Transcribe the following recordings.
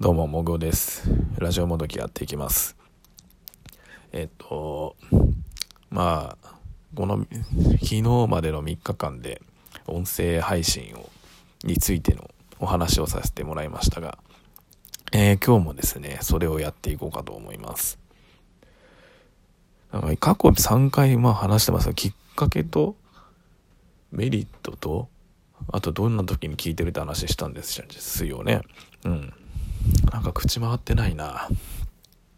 どうも、もぐです。ラジオもどきやっていきます。えっと、まあ、この、昨日までの3日間で、音声配信を、についてのお話をさせてもらいましたが、えー、今日もですね、それをやっていこうかと思います。なんか過去3回、まあ話してますが、きっかけと、メリットと、あとどんな時に聞いてるって話したんですよね。うん。なんか口回ってないな。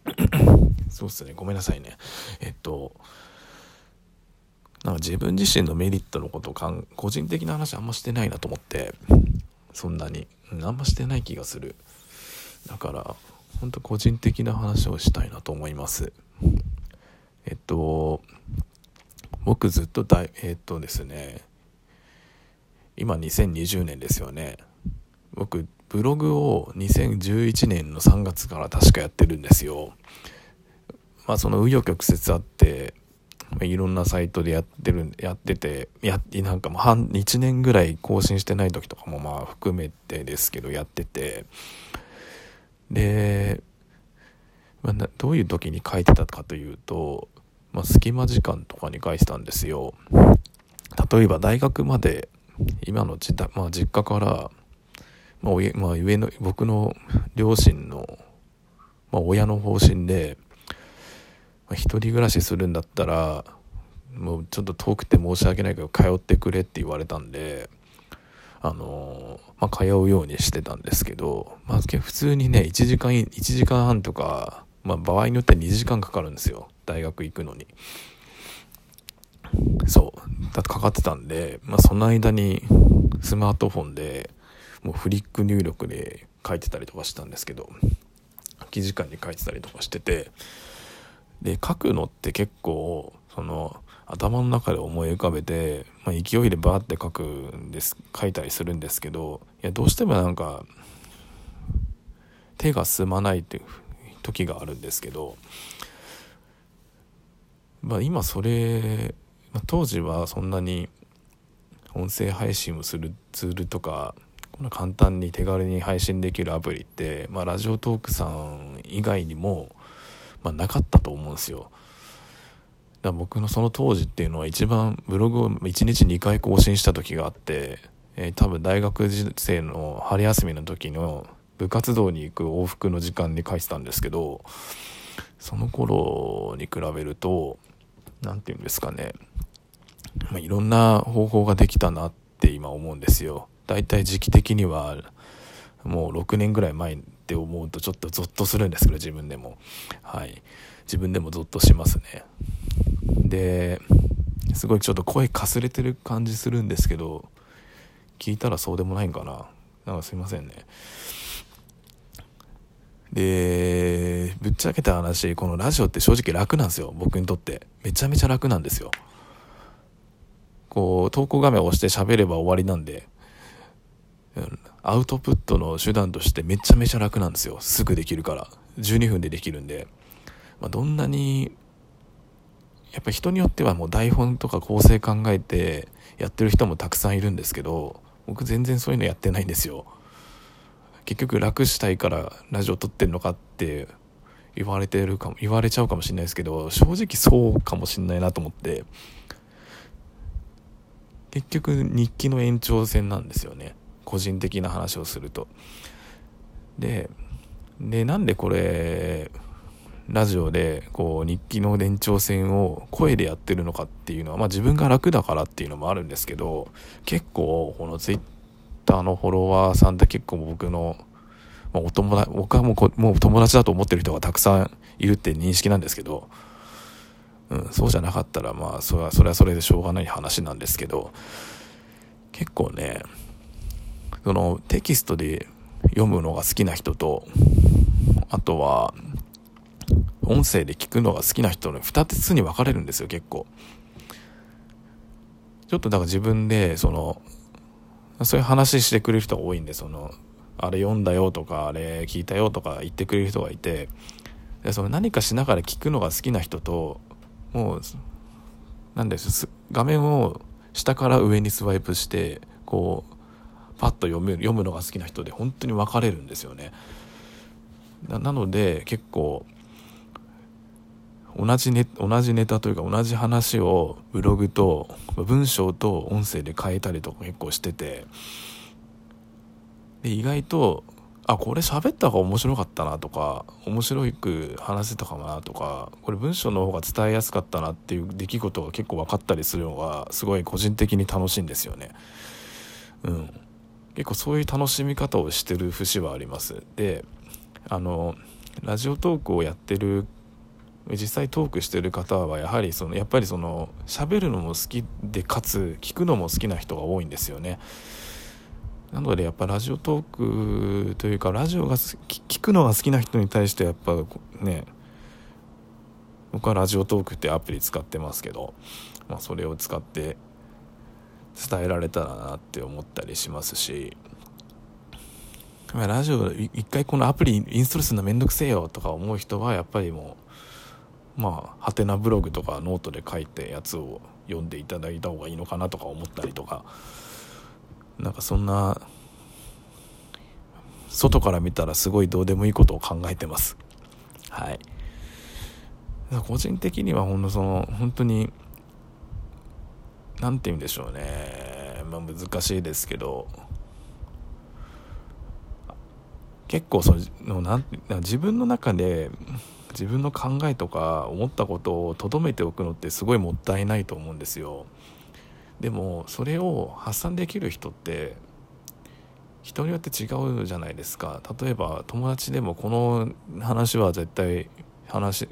そうっすね。ごめんなさいね。えっと、なんか自分自身のメリットのことをかん、個人的な話あんましてないなと思って、そんなに、うん、あんましてない気がする。だから、ほんと個人的な話をしたいなと思います。えっと、僕ずっと大、えっとですね、今2020年ですよね。僕、ブログを2011年の3月から確かやってるんですよ。まあその紆余曲折あって、いろんなサイトでやってる、やってて、や、なんかもう半、1年ぐらい更新してない時とかもまあ含めてですけどやってて、で、まあ、どういう時に書いてたかというと、まあ、隙間時間とかに書いてたんですよ。例えば大学まで、今の自,、まあ、実家からまあ、まあ、上の、僕の両親の、まあ、親の方針で、まあ、一人暮らしするんだったら、もうちょっと遠くて申し訳ないけど、通ってくれって言われたんで、あのまあ、通うようにしてたんですけど、まあ、普通にね、1時間、1時間半とか、まあ、場合によっては2時間かかるんですよ。大学行くのに。そう。だってかかってたんで、まあ、その間にスマートフォンで、もうフリック入力で書いてたりとかしたんですけど空き時間に書いてたりとかしててで書くのって結構その頭の中で思い浮かべて、まあ、勢いでバーって書くんです書いたりするんですけどいやどうしてもなんか手が進まないっていう時があるんですけど、まあ、今それ、まあ、当時はそんなに音声配信をするツールとか簡単に手軽に配信できるアプリって、まあ、ラジオトークさん以外にも、まあ、なかったと思うんですよ。だ僕のその当時っていうのは一番ブログを1日2回更新した時があって、えー、多分大学生の春休みの時の部活動に行く往復の時間に書いてたんですけどその頃に比べると何て言うんですかね、まあ、いろんな方法ができたなって今思うんですよ。大体時期的にはもう6年ぐらい前って思うとちょっとゾッとするんですけど自分でも。はい。自分でもゾッとしますね。ですごいちょっと声かすれてる感じするんですけど聞いたらそうでもないんかな。なんかすいませんね。でぶっちゃけた話このラジオって正直楽なんですよ。僕にとって。めちゃめちゃ楽なんですよ。こう投稿画面を押して喋れば終わりなんで。アウトプットの手段としてめちゃめちゃ楽なんですよ。すぐできるから。12分でできるんで、まあ、どんなにやっぱ人によってはもう台本とか構成考えてやってる人もたくさんいるんですけど僕全然そういうのやってないんですよ。結局楽したいからラジオ撮ってんのかって言われてるかも言われちゃうかもしれないですけど正直そうかもしんないなと思って。結局日記の延長線なんですよね。個人的な話をすると。で、で、なんでこれ、ラジオでこう日記の延長線を声でやってるのかっていうのは、まあ、自分が楽だからっていうのもあるんですけど結構このツイッターのフォロワーさんって結構僕の、まあ、お友達僕はもうもう友達だと思ってる人がたくさんいるって認識なんですけど、うん、そうじゃなかったらまあそれはそれはそれでしょうがない話なんですけど結構ねそのテキストで読むのが好きな人と、あとは、音声で聞くのが好きな人の2つに分かれるんですよ、結構。ちょっとだから自分で、その、そういう話してくれる人が多いんで、その、あれ読んだよとか、あれ聞いたよとか言ってくれる人がいて、でその何かしながら聞くのが好きな人と、もう、なんです画面を下から上にスワイプして、こう、パッと読む読むのが好きな人で本当に分かれるんですよね。ななので結構同じネ同じネタというか同じ話をブログと文章と音声で変えたりとか結構しててで意外とあこれ喋った方が面白かったなとか面白く話せたかなとかこれ文章の方が伝えやすかったなっていう出来事が結構分かったりするのがすごい個人的に楽しいんですよね。うん、結構そういう楽しみ方をしてる節はあります。であのラジオトークをやってる実際トークしてる方はやはりそのやっぱりその喋るのも好きでかつ聞くのも好きな人が多いんですよね。なのでやっぱラジオトークというかラジオが聞くのが好きな人に対してやっぱね僕はラジオトークってアプリ使ってますけど、まあ、それを使って伝えられたらなって思ったりしますし。ラジオ一回このアプリインストールするのめんどくせえよとか思う人はやっぱりもうまあハテナブログとかノートで書いてやつを読んでいただいた方がいいのかなとか思ったりとか。なんかそんな外から見たらすごいどうでもいいことを考えてます。はい。個人的にはほんのその本当に何て言うんでしょうね。まあ難しいですけど。結構そのなん自分の中で自分の考えとか思ったことを留めておくのってすごいもったいないと思うんですよ。でもそれを発散できる人って人によって違うじゃないですか。例えば友達でもこの話は絶対話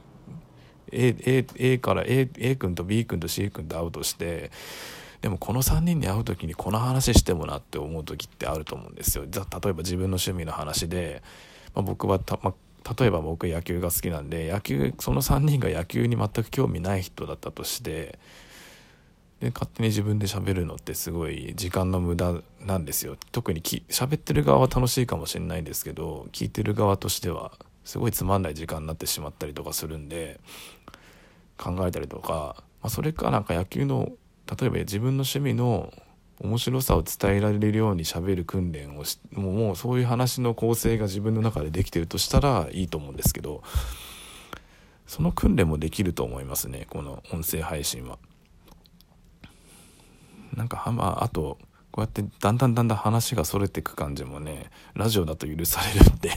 A, A, A から A, A 君と B 君と C 君と会うとしてでもこの3人に会う時にこの話してもなって思う時ってあると思うんですよ。例えば自分の趣味の話で、まあ、僕はた、まあ、例えば僕野球が好きなんで野球その3人が野球に全く興味ない人だったとしてで勝手に自分で喋るのってすごい時間の無駄なんですよ。特にき喋ってる側は楽しいかもしれないんですけど聞いてる側としてはすごいつまんない時間になってしまったりとかするんで考えたりとか、まあ、それかなんか野球の例えば自分の趣味の面白さを伝えられるように喋る訓練をしもうもうそういう話の構成が自分の中でできてるとしたらいいと思うんですけどその訓練もできると思いますねこの音声配信は。なんかまああとこうやってだんだんだんだん話がそれていく感じもねラジオだと許されるんで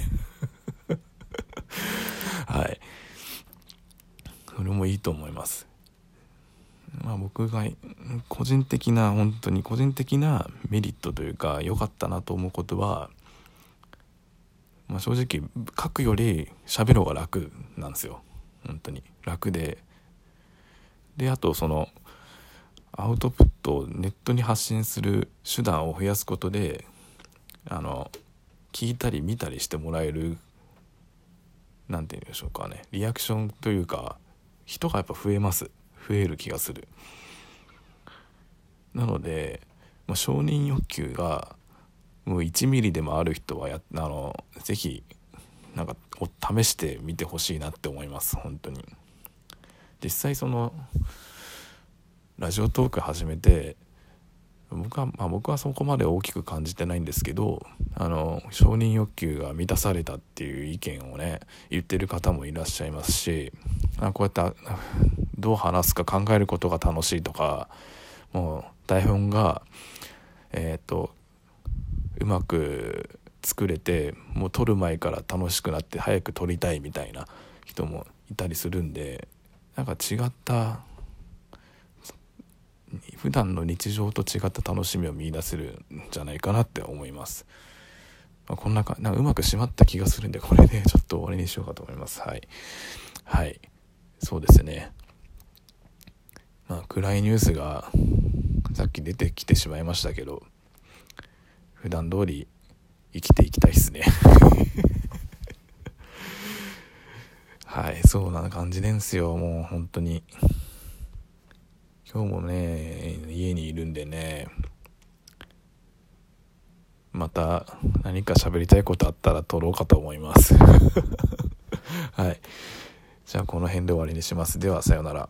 はいそれもいいと思います。まあ僕が個人的な本当に個人的なメリットというか良かったなと思うことは、まあ、正直書くより喋る方が楽なんですよ。本当に。楽で。であとそのアウトプットをネットに発信する手段を増やすことであの聞いたり見たりしてもらえる何て言うんでしょうかね。リアクションというか人がやっぱ増えます。増える気がする。なので、まあ、承認欲求がもう1ミリでもある人はやあの是非なんか試してみてほしいなって思います。本当に。実際そのラジオトーク始めて僕は、まあ、僕はそこまで大きく感じてないんですけどあの承認欲求が満たされたっていう意見をね言ってる方もいらっしゃいますしあこうやってどう話すか考えることが楽しいとかもう台本がえっ、とうまく作れてもう撮る前から楽しくなって早く撮りたいみたいな人もいたりするんでなんか違った普段の日常と違った楽しみを見いだせるんじゃないかなって思います。まあ、こんなかなんかうまく締まった気がするんでこれで ちょっと終わりにしようかと思います。はい。はい。そうですね。まあ暗いニュースがさっき出てきてしまいましたけど普段通り生きていきたいっすね。はい、そうな感じですよ、もう本当に。今日もね家にいるんでねまた何か喋りたいことあったら撮ろうかと思います。はい。じゃあこの辺で終わりにします。ではさようなら。